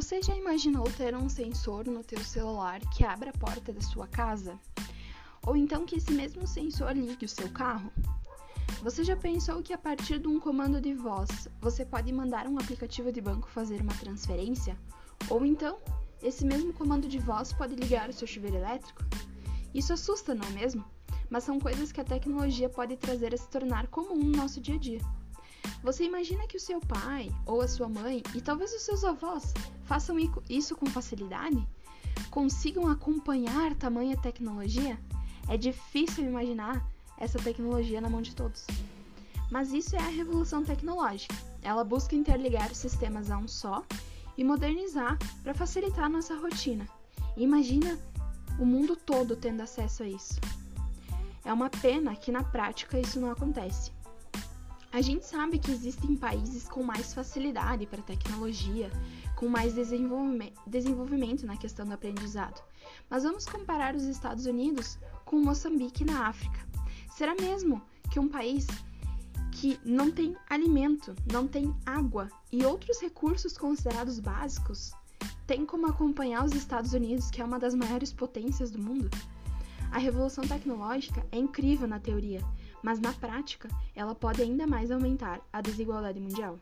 Você já imaginou ter um sensor no teu celular que abra a porta da sua casa? Ou então que esse mesmo sensor ligue o seu carro? Você já pensou que a partir de um comando de voz você pode mandar um aplicativo de banco fazer uma transferência? Ou então, esse mesmo comando de voz pode ligar o seu chuveiro elétrico? Isso assusta, não é mesmo? Mas são coisas que a tecnologia pode trazer a se tornar comum no nosso dia a dia. Você imagina que o seu pai ou a sua mãe e talvez os seus avós façam isso com facilidade? Consigam acompanhar tamanha tecnologia? É difícil imaginar essa tecnologia na mão de todos. Mas isso é a revolução tecnológica. Ela busca interligar os sistemas a um só e modernizar para facilitar nossa rotina. Imagina o mundo todo tendo acesso a isso. É uma pena que na prática isso não acontece. A gente sabe que existem países com mais facilidade para tecnologia, com mais desenvolvimento na questão do aprendizado. Mas vamos comparar os Estados Unidos com Moçambique na África. Será mesmo que um país que não tem alimento, não tem água e outros recursos considerados básicos tem como acompanhar os Estados Unidos, que é uma das maiores potências do mundo? A revolução tecnológica é incrível na teoria, mas na prática ela pode ainda mais aumentar a desigualdade mundial.